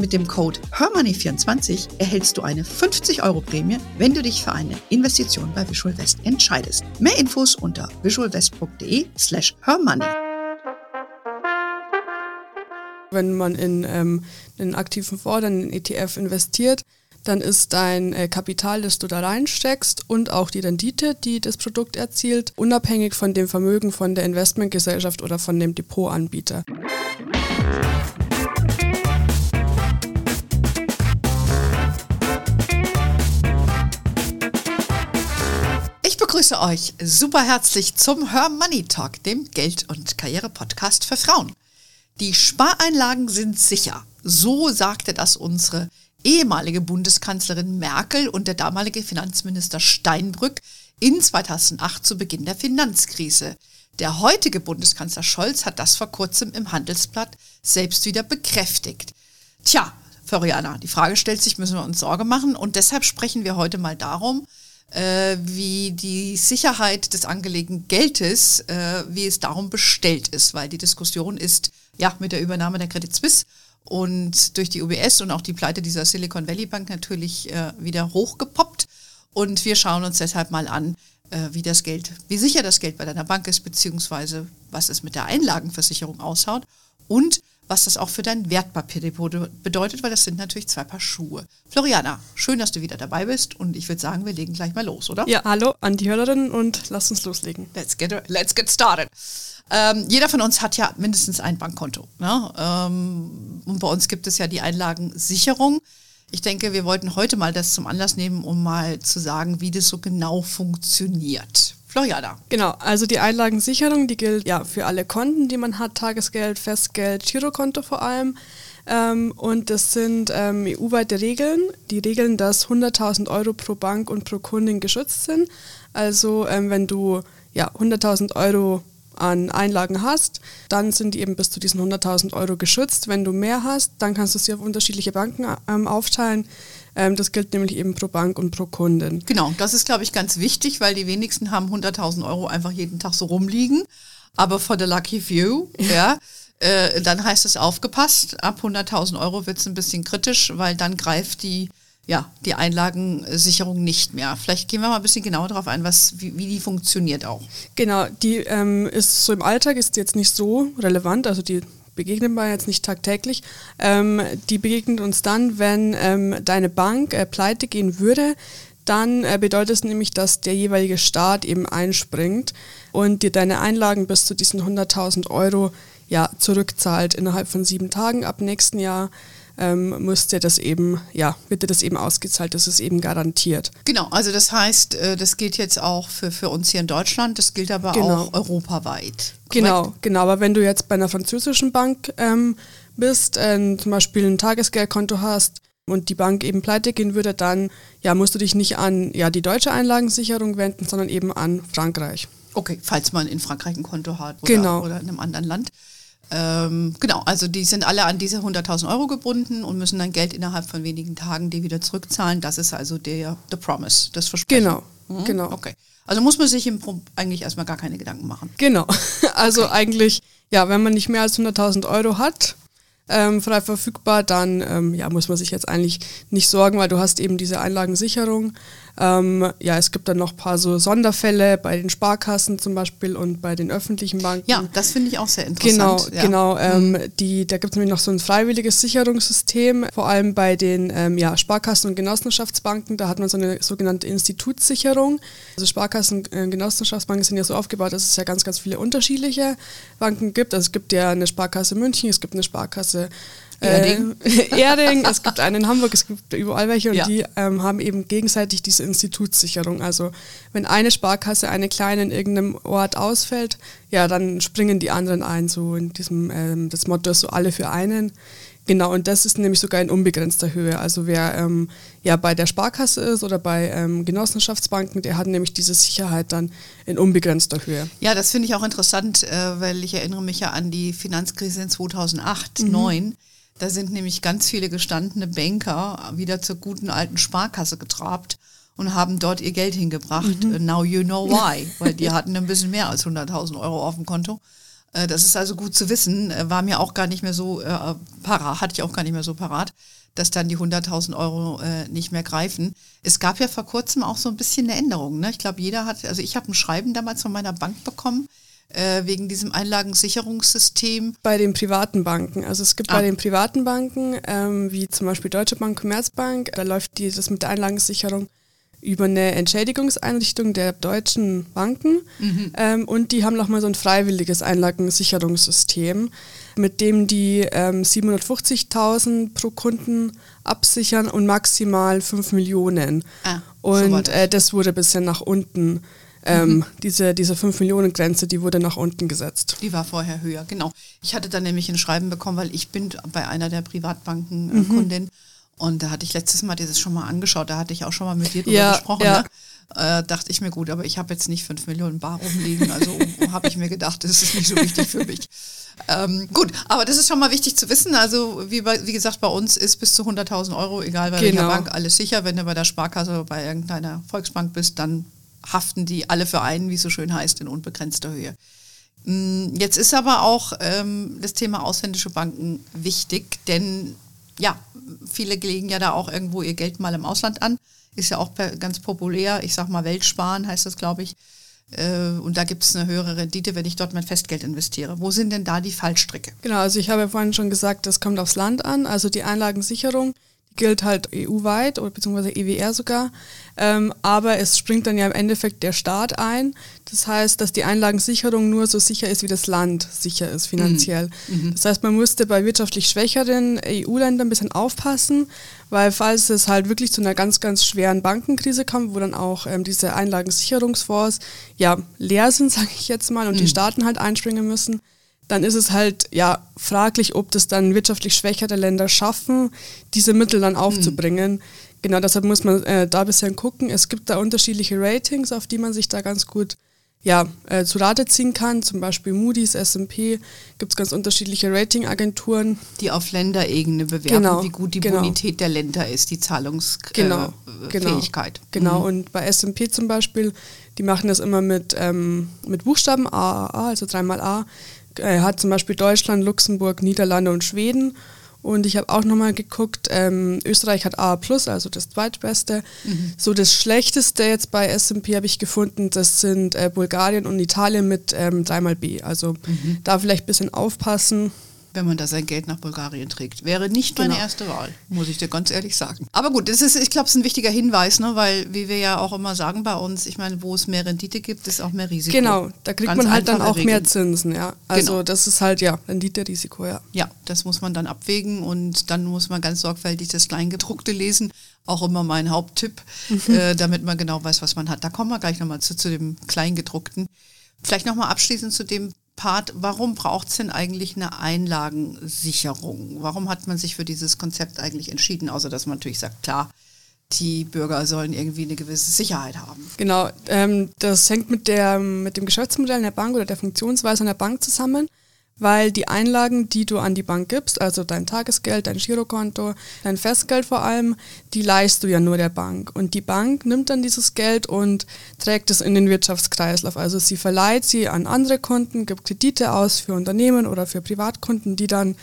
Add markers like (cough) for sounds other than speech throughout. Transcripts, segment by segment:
Mit dem Code HERMONEY24 erhältst du eine 50 Euro Prämie, wenn du dich für eine Investition bei Visual West entscheidest. Mehr Infos unter visualwest.de slash hermoney. Wenn man in ähm, einen aktiven Fonds, dann in ETF investiert, dann ist dein äh, Kapital, das du da reinsteckst und auch die Rendite, die das Produkt erzielt, unabhängig von dem Vermögen von der Investmentgesellschaft oder von dem Depotanbieter. Euch super herzlich zum Her Money Talk, dem Geld- und Karriere-Podcast für Frauen. Die Spareinlagen sind sicher. So sagte das unsere ehemalige Bundeskanzlerin Merkel und der damalige Finanzminister Steinbrück in 2008 zu Beginn der Finanzkrise. Der heutige Bundeskanzler Scholz hat das vor kurzem im Handelsblatt selbst wieder bekräftigt. Tja, Floriana, die Frage stellt sich, müssen wir uns Sorge machen und deshalb sprechen wir heute mal darum, äh, wie die Sicherheit des angelegten Geldes, äh, wie es darum bestellt ist, weil die Diskussion ist ja mit der Übernahme der Credit Suisse und durch die UBS und auch die Pleite dieser Silicon Valley Bank natürlich äh, wieder hochgepoppt. Und wir schauen uns deshalb mal an, äh, wie das Geld, wie sicher das Geld bei deiner Bank ist, beziehungsweise was es mit der Einlagenversicherung ausschaut und was das auch für dein Wertpapierdepot bedeutet, weil das sind natürlich zwei Paar Schuhe. Floriana, schön, dass du wieder dabei bist und ich würde sagen, wir legen gleich mal los, oder? Ja, hallo an die Hörerinnen und lass uns loslegen. Let's get, let's get started. Ähm, jeder von uns hat ja mindestens ein Bankkonto. Ne? Ähm, und bei uns gibt es ja die Einlagensicherung. Ich denke, wir wollten heute mal das zum Anlass nehmen, um mal zu sagen, wie das so genau funktioniert. Floriana. Genau, also die Einlagensicherung, die gilt ja für alle Konten, die man hat, Tagesgeld, Festgeld, Girokonto vor allem. Ähm, und das sind ähm, EU-weite Regeln, die regeln, dass 100.000 Euro pro Bank und pro Kundin geschützt sind. Also ähm, wenn du ja, 100.000 Euro an Einlagen hast, dann sind die eben bis zu diesen 100.000 Euro geschützt. Wenn du mehr hast, dann kannst du sie auf unterschiedliche Banken ähm, aufteilen. Ähm, das gilt nämlich eben pro Bank und pro Kunden. Genau, das ist, glaube ich, ganz wichtig, weil die wenigsten haben 100.000 Euro einfach jeden Tag so rumliegen. Aber for the lucky few, (laughs) ja, äh, dann heißt es aufgepasst. Ab 100.000 Euro wird es ein bisschen kritisch, weil dann greift die ja, die Einlagensicherung nicht mehr. Vielleicht gehen wir mal ein bisschen genauer darauf ein, was, wie, wie die funktioniert auch. Genau, die ähm, ist so im Alltag ist jetzt nicht so relevant, also die begegnen wir jetzt nicht tagtäglich. Ähm, die begegnet uns dann, wenn ähm, deine Bank äh, pleite gehen würde. Dann äh, bedeutet es nämlich, dass der jeweilige Staat eben einspringt und dir deine Einlagen bis zu diesen 100.000 Euro ja, zurückzahlt innerhalb von sieben Tagen ab nächsten Jahr ähm, muss dir das eben, ja, wird dir das eben ausgezahlt, das ist eben garantiert. Genau, also das heißt, äh, das gilt jetzt auch für, für uns hier in Deutschland, das gilt aber genau. auch europaweit. Korrekt? Genau, genau, aber wenn du jetzt bei einer französischen Bank ähm, bist, äh, zum Beispiel ein Tagesgeldkonto hast, und die Bank eben pleite gehen würde, dann ja, musst du dich nicht an ja, die deutsche Einlagensicherung wenden, sondern eben an Frankreich. Okay, falls man in Frankreich ein Konto hat oder, genau. oder in einem anderen Land. Ähm, genau, also die sind alle an diese 100.000 Euro gebunden und müssen dann Geld innerhalb von wenigen Tagen die wieder zurückzahlen. Das ist also der the Promise, das Versprechen. Genau, mhm. genau. Okay. Also muss man sich im Pro eigentlich erstmal gar keine Gedanken machen. Genau. (laughs) Also okay. eigentlich, ja, wenn man nicht mehr als 100.000 Euro hat, ähm, frei verfügbar, dann ähm, ja, muss man sich jetzt eigentlich nicht sorgen, weil du hast eben diese Einlagensicherung. Ähm, ja, es gibt dann noch ein paar so Sonderfälle bei den Sparkassen zum Beispiel und bei den öffentlichen Banken. Ja, das finde ich auch sehr interessant. Genau, ja. genau. Ähm, die, da gibt es nämlich noch so ein freiwilliges Sicherungssystem, vor allem bei den ähm, ja, Sparkassen und Genossenschaftsbanken. Da hat man so eine sogenannte Institutssicherung. Also Sparkassen und äh, Genossenschaftsbanken sind ja so aufgebaut, dass es ja ganz, ganz viele unterschiedliche Banken gibt. Also es gibt ja eine Sparkasse München, es gibt eine Sparkasse Erding. Äh, (laughs) Erding, es gibt einen in Hamburg, es gibt überall welche und ja. die ähm, haben eben gegenseitig diese Institutssicherung. Also wenn eine Sparkasse, eine kleine in irgendeinem Ort ausfällt, ja, dann springen die anderen ein, so in diesem, ähm, das Motto ist so alle für einen. Genau, und das ist nämlich sogar in unbegrenzter Höhe. Also wer ähm, ja bei der Sparkasse ist oder bei ähm, Genossenschaftsbanken, der hat nämlich diese Sicherheit dann in unbegrenzter Höhe. Ja, das finde ich auch interessant, äh, weil ich erinnere mich ja an die Finanzkrise in 2008, 2009. Mhm. Da sind nämlich ganz viele gestandene Banker wieder zur guten alten Sparkasse getrabt und haben dort ihr Geld hingebracht. Mhm. Now you know (laughs) why, weil die hatten ein bisschen mehr als 100.000 Euro auf dem Konto. Äh, das ist also gut zu wissen, äh, war mir auch gar nicht mehr so äh, parat, hatte ich auch gar nicht mehr so parat, dass dann die 100.000 Euro äh, nicht mehr greifen. Es gab ja vor kurzem auch so ein bisschen eine Änderung. Ne? Ich glaube, jeder hat, also ich habe ein Schreiben damals von meiner Bank bekommen, äh, wegen diesem Einlagensicherungssystem. Bei den privaten Banken. Also es gibt ah. bei den privaten Banken, ähm, wie zum Beispiel Deutsche Bank, Commerzbank, da läuft die, das mit der Einlagensicherung über eine Entschädigungseinrichtung der deutschen Banken mhm. ähm, und die haben nochmal so ein freiwilliges Einlagensicherungssystem, mit dem die ähm, 750.000 pro Kunden absichern und maximal 5 Millionen. Ah, und so äh, das wurde bisher nach unten. Ähm, mhm. diese, diese 5 Millionen Grenze, die wurde nach unten gesetzt. Die war vorher höher, genau. Ich hatte dann nämlich ein Schreiben bekommen, weil ich bin bei einer der Privatbanken äh, mhm. Kundin und da hatte ich letztes Mal dieses schon mal angeschaut, da hatte ich auch schon mal mit dir drüber ja, gesprochen. Ja. Ne? Äh, dachte ich mir, gut, aber ich habe jetzt nicht 5 Millionen Bar rumliegen, also habe ich mir gedacht, das ist nicht so wichtig für mich. Ähm, gut, aber das ist schon mal wichtig zu wissen. Also wie, bei, wie gesagt, bei uns ist bis zu 100.000 Euro, egal bei genau. welcher Bank, alles sicher. Wenn du bei der Sparkasse oder bei irgendeiner Volksbank bist, dann haften die alle für einen, wie es so schön heißt, in unbegrenzter Höhe. Mm, jetzt ist aber auch ähm, das Thema ausländische Banken wichtig, denn ja, viele legen ja da auch irgendwo ihr Geld mal im Ausland an. Ist ja auch ganz populär. Ich sag mal, Weltsparen heißt das, glaube ich. Äh, und da gibt es eine höhere Rendite, wenn ich dort mein Festgeld investiere. Wo sind denn da die Fallstricke? Genau, also ich habe ja vorhin schon gesagt, das kommt aufs Land an. Also die Einlagensicherung gilt halt EU-weit oder beziehungsweise EWR sogar. Ähm, aber es springt dann ja im Endeffekt der Staat ein. Das heißt, dass die Einlagensicherung nur so sicher ist, wie das Land sicher ist finanziell. Mhm. mhm. Das heißt, man musste bei wirtschaftlich schwächeren EU-Ländern ein bisschen aufpassen, weil falls es halt wirklich zu einer ganz, ganz schweren Bankenkrise kommt, wo dann auch ähm, diese Einlagensicherungsfonds ja leer sind, (laughs) sage ich jetzt mal, und mhm. die Staaten halt einspringen müssen, dann ist es halt ja fraglich, ob das dann wirtschaftlich schwächere Länder schaffen, diese Mittel dann aufzubringen. Mhm. Genau, deshalb muss man äh, da ein bisschen gucken. Es gibt da unterschiedliche Ratings, auf die man sich da ganz gut ja, äh, zu Rate ziehen kann. Zum Beispiel Moody's, S&P, gibt es ganz unterschiedliche Ratingagenturen. Die auf Länderebene bewerten, genau, wie gut die genau. Bonität der Länder ist, die Zahlungsfähigkeit. Genau, äh, genau, genau. Mhm. und bei S&P zum Beispiel, die machen das immer mit, ähm, mit Buchstaben A, A, also dreimal A. Er hat zum Beispiel Deutschland, Luxemburg, Niederlande und Schweden. Und ich habe auch nochmal geguckt, ähm, Österreich hat A, also das zweitbeste. Mhm. So das Schlechteste jetzt bei SP habe ich gefunden, das sind äh, Bulgarien und Italien mit ähm, dreimal B. Also mhm. da vielleicht ein bisschen aufpassen wenn man da sein Geld nach Bulgarien trägt. Wäre nicht meine genau. erste Wahl, muss ich dir ganz ehrlich sagen. Aber gut, das ist, ich glaube, es ist ein wichtiger Hinweis, ne? weil, wie wir ja auch immer sagen bei uns, ich meine, wo es mehr Rendite gibt, ist auch mehr Risiko. Genau, da kriegt ganz man halt dann auch Regeln. mehr Zinsen, ja. Also genau. das ist halt, ja, Rendite-Risiko, ja. Ja, das muss man dann abwägen und dann muss man ganz sorgfältig das Kleingedruckte lesen. Auch immer mein Haupttipp, mhm. äh, damit man genau weiß, was man hat. Da kommen wir gleich nochmal zu, zu dem Kleingedruckten. Vielleicht nochmal abschließend zu dem Part, warum braucht es denn eigentlich eine Einlagensicherung? Warum hat man sich für dieses Konzept eigentlich entschieden, außer dass man natürlich sagt, klar, die Bürger sollen irgendwie eine gewisse Sicherheit haben. Genau, ähm, das hängt mit, der, mit dem Geschäftsmodell der Bank oder der Funktionsweise einer Bank zusammen weil die Einlagen, die du an die Bank gibst, also dein Tagesgeld, dein Girokonto, dein Festgeld vor allem, die leist du ja nur der Bank. Und die Bank nimmt dann dieses Geld und trägt es in den Wirtschaftskreislauf. Also sie verleiht sie an andere Kunden, gibt Kredite aus für Unternehmen oder für Privatkunden, die dann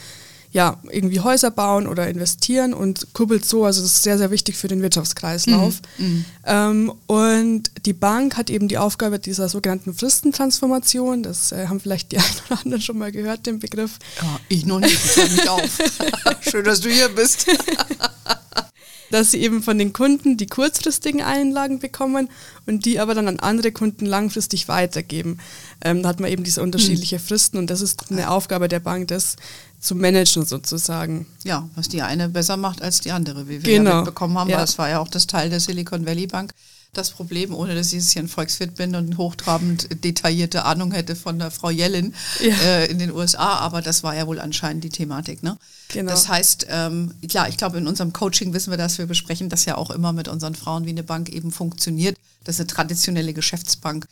ja, irgendwie Häuser bauen oder investieren und kuppelt so, also das ist sehr, sehr wichtig für den Wirtschaftskreislauf. Mhm. mhm. Ähm, und die Bank hat eben die Aufgabe dieser sogenannten Fristentransformation, das äh, haben vielleicht die (laughs) einen oder anderen schon mal gehört, den Begriff. Ja, ich noch nicht, ich mich auf. (laughs) Schön, dass du hier bist. (laughs) dass sie eben von den Kunden die kurzfristigen Einlagen bekommen und die aber dann an andere Kunden langfristig weitergeben. Ähm, da hat man eben diese unterschiedlichen Fristen und das ist eine Aufgabe der Bank, das zu managen sozusagen. Ja, was die eine besser macht als die andere, wie wir Genau. ja mitbekommen haben. Ja. Das war ja auch das Teil der Silicon Valley Bank. Das Problem, ohne dass ich jetzt hier ein Volkswirt bin und hochtrabend detaillierte Ahnung hätte von der Frau Yellen Ja. äh, in den USA, aber das war ja wohl anscheinend die Thematik. Ne? Genau. Das heißt, ähm, klar, ich glaube, in unserem Coaching wissen wir das, wir besprechen das ja auch immer mit unseren Frauen, wie eine Bank eben funktioniert. Das ist eine traditionelle Geschäftsbank.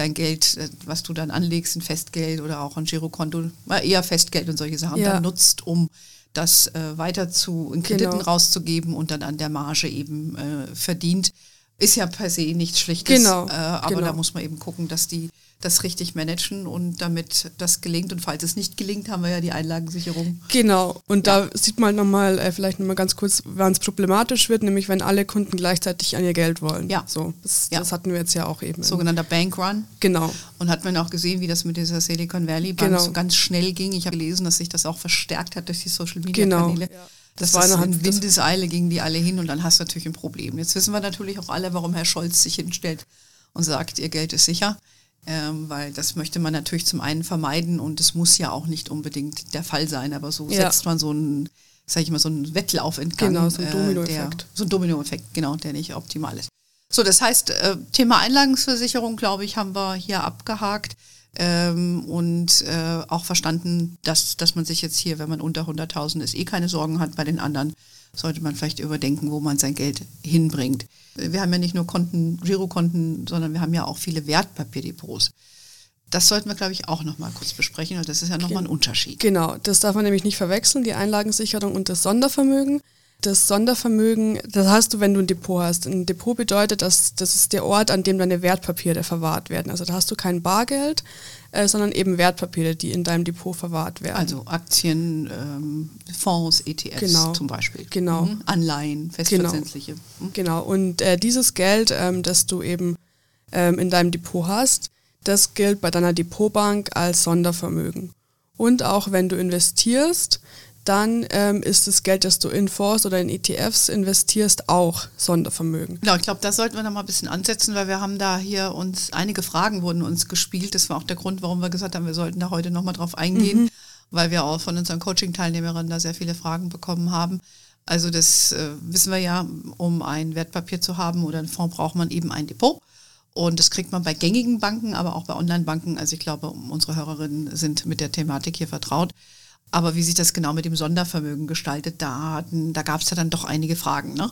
Dein Geld, äh, was du dann anlegst, ein Festgeld oder auch ein Girokonto, eher Festgeld und solche Sachen, Ja. dann nutzt, um das äh, weiter zu in Krediten Genau. rauszugeben und dann an der Marge eben äh, verdient. Ist ja per se nichts Schlechtes, Genau, äh, aber genau. da muss man eben gucken, dass die das richtig managen und damit das gelingt. Und falls es nicht gelingt, haben wir ja die Einlagensicherung. Genau, und da sieht man nochmal, äh, vielleicht nochmal ganz kurz, wann es problematisch wird, nämlich wenn alle Kunden gleichzeitig an ihr Geld wollen. Ja. So, das, Ja. das hatten wir jetzt ja auch eben. Sogenannter Bankrun. genau. Und hat man auch gesehen, wie das mit dieser Silicon Valley Bank Genau. so ganz schnell ging. Ich habe gelesen, dass sich das auch verstärkt hat durch die Social Media Genau, Kanäle. ja. Das, Das war innerhalb- in Windeseile gingen die alle hin und dann hast du natürlich ein Problem. Jetzt wissen wir natürlich auch alle, warum Herr Scholz sich hinstellt und sagt, ihr Geld ist sicher. Ähm, weil das möchte man natürlich zum einen vermeiden und es muss ja auch nicht unbedingt der Fall sein, aber so Ja. setzt man so einen, sag ich mal, so einen Wettlauf in Gang. Genau, so ein äh, Dominoeffekt. der- So ein Dominoeffekt, genau, der nicht optimal ist. So, das heißt, äh, Thema Einlagensversicherung, glaube ich, haben wir hier abgehakt ähm, und äh, auch verstanden, dass, dass man sich jetzt hier, wenn man unter 100.000 ist, eh keine Sorgen hat. Bei den anderen sollte man vielleicht überdenken, wo man sein Geld hinbringt. Wir haben ja nicht nur Konten, Girokonten, sondern wir haben ja auch viele Wertpapierdepots. Das sollten wir, glaube ich, auch noch mal kurz besprechen, und das ist ja nochmal ein Unterschied. Genau, das darf man nämlich nicht verwechseln, die Einlagensicherung und das Sondervermögen. Das Sondervermögen, das hast du, wenn du ein Depot hast. Ein Depot bedeutet, dass das ist der Ort, an dem deine Wertpapiere verwahrt werden. Also da hast du kein Bargeld, äh, sondern eben Wertpapiere, die in deinem Depot verwahrt werden. Also Aktien, ähm, Fonds, ETFs Genau. zum Beispiel. Genau. Mhm. Anleihen, festverzinsliche. Mhm. Genau, und äh, dieses Geld, ähm, das du eben ähm, in deinem Depot hast, das gilt bei deiner Depotbank als Sondervermögen. Und auch wenn du investierst, dann ähm, ist das Geld, das du in Fonds oder in ETFs investierst, auch Sondervermögen. Genau, ich glaube, da sollten wir noch mal ein bisschen ansetzen, weil wir haben da hier uns, einige Fragen wurden uns gespielt. Das war auch der Grund, warum wir gesagt haben, wir sollten da heute noch mal drauf eingehen, weil wir auch von unseren Coaching-Teilnehmerinnen da sehr viele Fragen bekommen haben. Also das äh, wissen wir ja, um ein Wertpapier zu haben oder einen Fonds braucht man eben ein Depot. Und das kriegt man bei gängigen Banken, aber auch bei Online-Banken. Also ich glaube, unsere Hörerinnen sind mit der Thematik hier vertraut. Aber wie sich das genau mit dem Sondervermögen gestaltet, da, hatten- da gab es ja dann doch einige Fragen. Ne?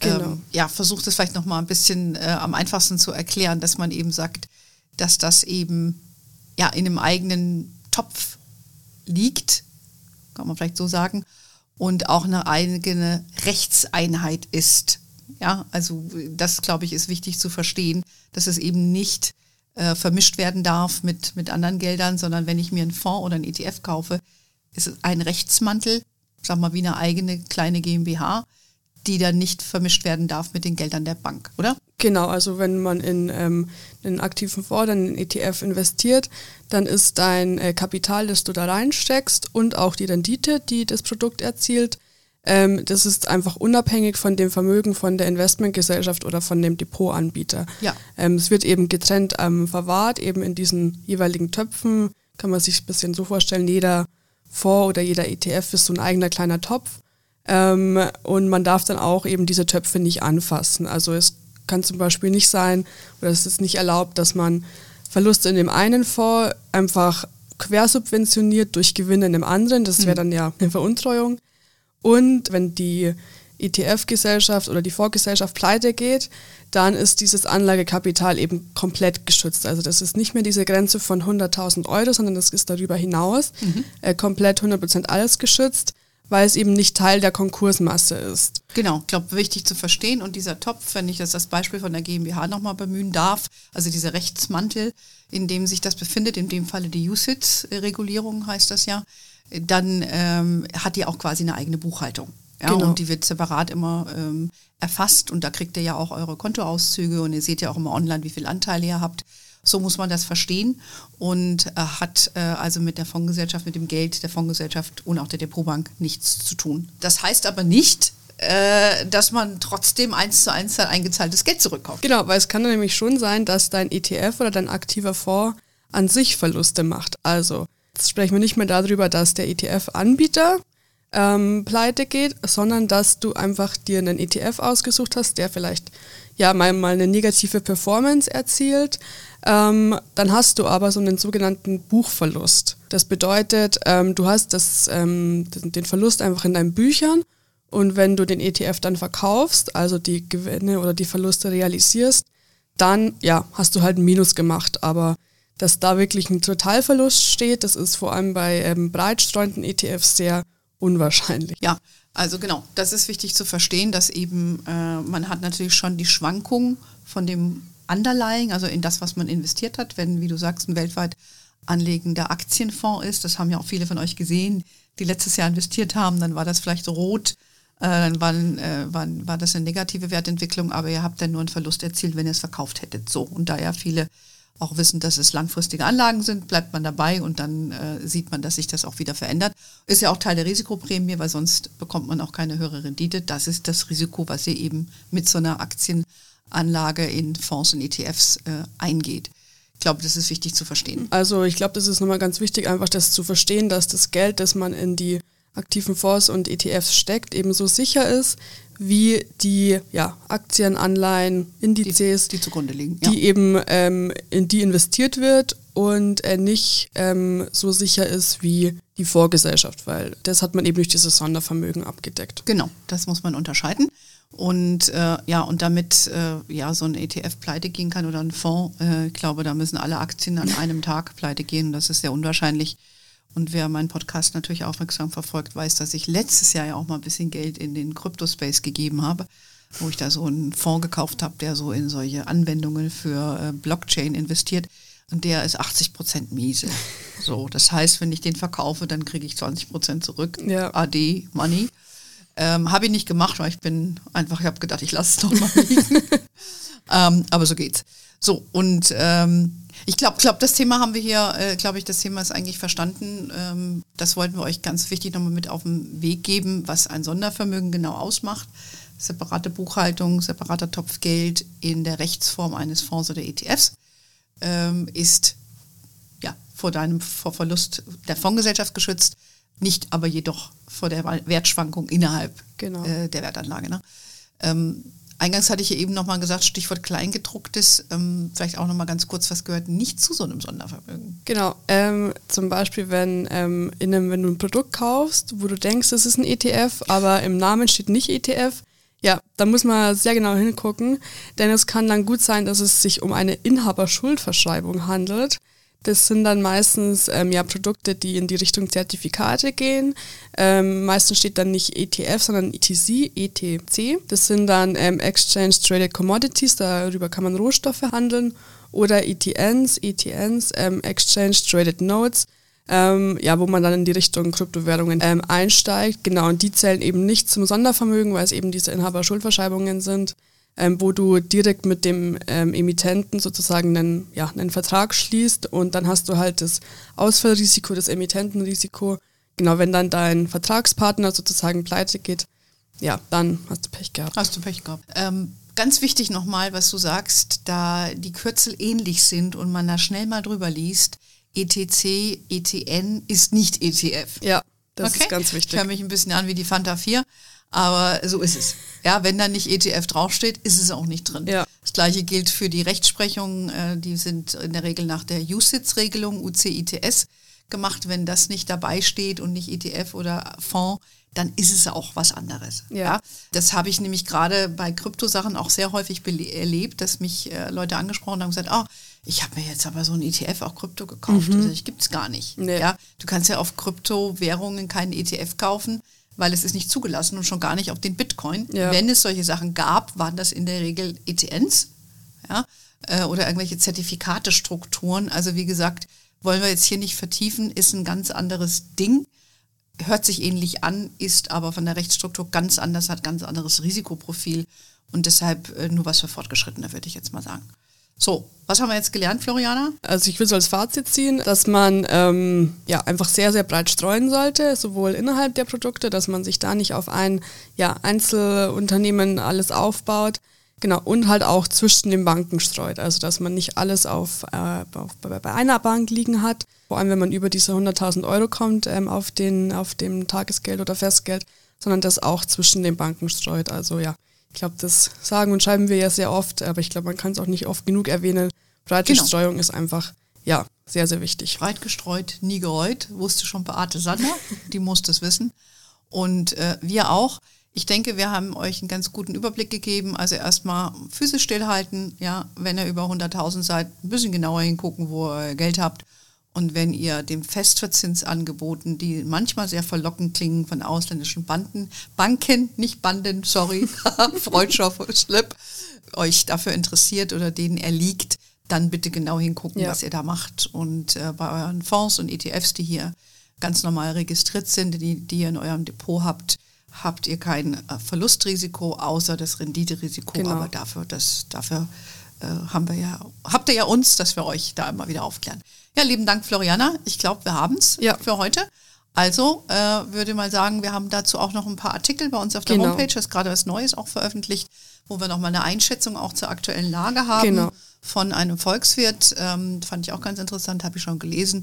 Genau. Ähm, ja, versucht es vielleicht noch mal ein bisschen äh, am einfachsten zu erklären, dass man eben sagt, dass das eben ja in einem eigenen Topf liegt, kann man vielleicht so sagen, und auch eine eigene Rechtseinheit ist. Ja, also das glaube ich ist wichtig zu verstehen, dass es eben nicht äh, vermischt werden darf mit, mit anderen Geldern, sondern wenn ich mir einen Fonds oder einen ETF kaufe, ist es ein Rechtsmantel, sag mal wie eine eigene kleine GmbH, die dann nicht vermischt werden darf mit den Geldern der Bank, oder? Genau, also wenn man in ähm, einen aktiven Fonds oder einen ETF investiert, dann ist dein äh, Kapital, das du da reinsteckst und auch die Rendite, die das Produkt erzielt, ähm, das ist einfach unabhängig von dem Vermögen von der Investmentgesellschaft oder von dem Depotanbieter. Ja. Ähm, es wird eben getrennt verwahrt, eben in diesen jeweiligen Töpfen, kann man sich ein bisschen so vorstellen, jeder Fonds oder jeder ETF ist so ein eigener kleiner Topf. Ähm, und man darf dann auch eben diese Töpfe nicht anfassen. Also es kann zum Beispiel nicht sein, oder es ist nicht erlaubt, dass man Verluste in dem einen Fonds einfach quersubventioniert durch Gewinne in dem anderen. Das wäre dann ja eine Veruntreuung. Und wenn die ETF-Gesellschaft oder die Fondsgesellschaft pleite geht, dann ist dieses Anlagekapital eben komplett geschützt. Also das ist nicht mehr diese Grenze von 100.000 Euro, sondern das ist darüber hinaus äh, komplett 100% alles geschützt, weil es eben nicht Teil der Konkursmasse ist. Genau, ich glaube, wichtig zu verstehen. Und dieser Topf, wenn ich das das Beispiel von der GmbH nochmal bemühen darf, also dieser Rechtsmantel, in dem sich das befindet, in dem Falle die USIT-Regulierung heißt das ja, dann ähm, hat die auch quasi eine eigene Buchhaltung. Ja, Genau. Und die wird separat immer ähm, erfasst und da kriegt ihr ja auch eure Kontoauszüge und ihr seht ja auch immer online, wie viel Anteile ihr habt. So muss man das verstehen und äh, hat äh, also mit der Fondsgesellschaft, mit dem Geld der Fondsgesellschaft und auch der Depotbank nichts zu tun. Das heißt aber nicht, äh, dass man trotzdem eins zu eins sein eingezahltes Geld zurückkauft. Genau, weil es kann nämlich schon sein, dass dein ETF oder dein aktiver Fonds an sich Verluste macht. Also Jetzt sprechen wir nicht mehr darüber, dass der ETF-Anbieter ähm, pleite geht, sondern dass du einfach dir einen ETF ausgesucht hast, der vielleicht ja mal, mal eine negative Performance erzielt. Ähm, dann hast du aber so einen sogenannten Buchverlust. Das bedeutet, ähm, du hast das, ähm, den Verlust einfach in deinen Büchern und wenn du den ETF dann verkaufst, also die Gewinne oder die Verluste realisierst, dann ja, hast du halt ein Minus gemacht. Aber dass da wirklich ein Totalverlust steht, das ist vor allem bei ähm, breitstreuenden ETFs sehr unwahrscheinlich. Ja, also genau, das ist wichtig zu verstehen, dass eben äh, man hat natürlich schon die Schwankungen von dem Underlying, also in das, was man investiert hat, wenn, wie du sagst, ein weltweit anlegender Aktienfonds ist. Das haben ja auch viele von euch gesehen, die letztes Jahr investiert haben. Dann war das vielleicht rot, äh, dann waren, äh, war, war das eine negative Wertentwicklung, aber ihr habt dann nur einen Verlust erzielt, wenn ihr es verkauft hättet. So, und da ja viele auch wissen, dass es langfristige Anlagen sind, bleibt man dabei und dann äh, sieht man, dass sich das auch wieder verändert. Ist ja auch Teil der Risikoprämie, weil sonst bekommt man auch keine höhere Rendite. Das ist das Risiko, was ihr eben mit so einer Aktienanlage in Fonds und ETFs äh, eingeht. Ich glaube, das ist wichtig zu verstehen. Also ich glaube, das ist nochmal ganz wichtig, einfach das zu verstehen, dass das Geld, das man in die aktiven Fonds und ETFs steckt, ebenso sicher ist wie die ja, Aktien, Anleihen, Indizes, die, die zugrunde liegen, ja. die eben ähm, in die investiert wird und äh, nicht ähm, so sicher ist wie die Vorgesellschaft, weil das hat man eben durch dieses Sondervermögen abgedeckt. Genau, das muss man unterscheiden. Und äh, ja, und damit äh, ja so ein ETF pleite gehen kann oder ein Fonds, äh, ich glaube, da müssen alle Aktien an einem Tag pleite gehen. Das ist sehr unwahrscheinlich. Und wer meinen Podcast natürlich aufmerksam verfolgt, weiß, dass ich letztes Jahr ja auch mal ein bisschen Geld in den Kryptospace gegeben habe, wo ich da so einen Fonds gekauft habe, der so in solche Anwendungen für äh, Blockchain investiert. Und der ist 80 Prozent miese. (laughs) So, das heißt, wenn ich den verkaufe, dann kriege ich 20 Prozent zurück. Ja. AD Money. Ähm, habe ich nicht gemacht, weil ich bin einfach, ich habe gedacht, ich lasse es doch mal (laughs) liegen. ähm, aber so geht's. So, und ähm, ich glaube, glaub, das Thema haben wir hier, äh, glaube ich, das Thema ist eigentlich verstanden. Ähm, das wollten wir euch ganz wichtig nochmal mit auf den Weg geben, was ein Sondervermögen genau ausmacht. Separate Buchhaltung, separater Topf Geld in der Rechtsform eines Fonds oder ETFs ähm, ist ja vor deinem vor Verlust der Fondsgesellschaft geschützt, nicht aber jedoch vor der Wertschwankung innerhalb genau. äh, der Wertanlage. Ne? Ähm, Eingangs hatte ich ja eben nochmal gesagt, Stichwort Kleingedrucktes, ähm, vielleicht auch nochmal ganz kurz, was gehört nicht zu so einem Sondervermögen? Genau, ähm, zum Beispiel, wenn, ähm, in einem, wenn du ein Produkt kaufst, wo du denkst, es ist ein ETF, aber im Namen steht nicht ETF, ja, da muss man sehr genau hingucken, denn es kann dann gut sein, dass es sich um eine Inhaberschuldverschreibung handelt. Das sind dann meistens ähm, ja, Produkte, die in die Richtung Zertifikate gehen. Ähm, meistens steht dann nicht ETF, sondern ETC, ETC. Das sind dann ähm, Exchange Traded Commodities, darüber kann man Rohstoffe handeln. Oder ETNs, ETNs, ähm, Exchange Traded Notes. Ähm, ja, wo man dann in die Richtung Kryptowährungen ähm, einsteigt. Genau, und die zählen eben nicht zum Sondervermögen, weil es eben diese Inhaberschuldverschreibungen sind ähm, wo du direkt mit dem ähm, Emittenten sozusagen einen, ja, einen Vertrag schließt und dann hast du halt das Ausfallrisiko, das Emittentenrisiko. Genau, wenn dann dein Vertragspartner sozusagen pleite geht, ja, dann hast du Pech gehabt. Hast du Pech gehabt. Ähm, ganz wichtig nochmal, was du sagst, da die Kürzel ähnlich sind und man da schnell mal drüber liest, ETC, ETN ist nicht ETF. Ja, das okay? ist ganz wichtig. Ich höre mich ein bisschen an wie die Fanta 4. Aber so ist es. Ja, wenn da nicht ETF draufsteht, ist es auch nicht drin. Ja. Das gleiche gilt für die Rechtsprechungen. Äh, die sind in der Regel nach der USITS-Regelung, UCITS, gemacht. Wenn das nicht dabei steht und nicht ETF oder Fonds, dann ist es auch was anderes. Ja. ja? Das habe ich nämlich gerade bei Kryptosachen auch sehr häufig erlebt, dass mich äh, Leute angesprochen haben und gesagt, oh, ich habe mir jetzt aber so ein ETF auch Krypto gekauft. Mhm. Also ich gibt es gar nicht. Nee. Ja? Du kannst ja auf Kryptowährungen keinen ETF kaufen weil es ist nicht zugelassen und schon gar nicht auf den Bitcoin. Ja. Wenn es solche Sachen gab, waren das in der Regel ETNs ja, äh, oder irgendwelche Zertifikatestrukturen. Also wie gesagt, wollen wir jetzt hier nicht vertiefen, ist ein ganz anderes Ding, hört sich ähnlich an, ist aber von der Rechtsstruktur ganz anders, hat ganz anderes Risikoprofil und deshalb äh, nur was für Fortgeschrittene, würde ich jetzt mal sagen. So, was haben wir jetzt gelernt, Floriana? Also ich will so als Fazit ziehen, dass man ähm, ja einfach sehr, sehr breit streuen sollte, sowohl innerhalb der Produkte, dass man sich da nicht auf ein ja, Einzelunternehmen alles aufbaut. Genau, und halt auch zwischen den Banken streut. Also dass man nicht alles auf, äh, auf bei einer Bank liegen hat, vor allem wenn man über diese 100.000 Euro kommt ähm, auf, den, auf dem Tagesgeld oder Festgeld, sondern das auch zwischen den Banken streut. Also ja, ich glaube, das sagen und schreiben wir ja sehr oft, aber ich glaube, man kann es auch nicht oft genug erwähnen. Breite genau. Streuung ist einfach, ja, sehr, sehr wichtig. Breit gestreut, nie gereut, wusste schon Beate Sander, (laughs) die muss das wissen. Und äh, wir auch. Ich denke, wir haben euch einen ganz guten Überblick gegeben. Also erstmal Füße stillhalten, ja, wenn ihr über 100.000 seid, ein bisschen genauer hingucken, wo ihr Geld habt. Und wenn ihr dem Festverzinsangeboten, die manchmal sehr verlockend klingen von ausländischen Banden, Banken, nicht Banden, sorry, (laughs) Freundschaft, Slip, euch dafür interessiert oder denen erliegt, dann bitte genau hingucken, ja. was ihr da macht. Und äh, bei euren Fonds und ETFs, die hier ganz normal registriert sind, die, die ihr in eurem Depot habt, habt ihr kein äh, Verlustrisiko, außer das Renditerisiko. Genau. Aber dafür, das, dafür äh, haben wir ja, habt ihr ja uns, dass wir euch da immer wieder aufklären. Ja, lieben Dank, Floriana. Ich glaube, wir haben es ja. für heute. Also äh, würde mal sagen, wir haben dazu auch noch ein paar Artikel bei uns auf der genau. Homepage, das ist gerade was Neues auch veröffentlicht, wo wir nochmal eine Einschätzung auch zur aktuellen Lage haben genau. von einem Volkswirt. Ähm, fand ich auch ganz interessant, habe ich schon gelesen.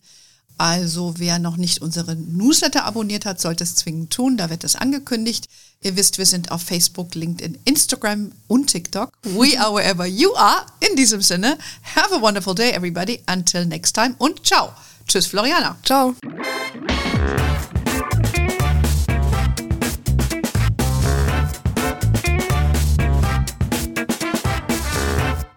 Also wer noch nicht unseren Newsletter abonniert hat, sollte es zwingend tun. Da wird es angekündigt. Ihr wisst, wir sind auf Facebook, LinkedIn, Instagram und TikTok. We are wherever you are. In diesem Sinne, have a wonderful day, everybody. Until next time und ciao. Tschüss, Floriana. Ciao.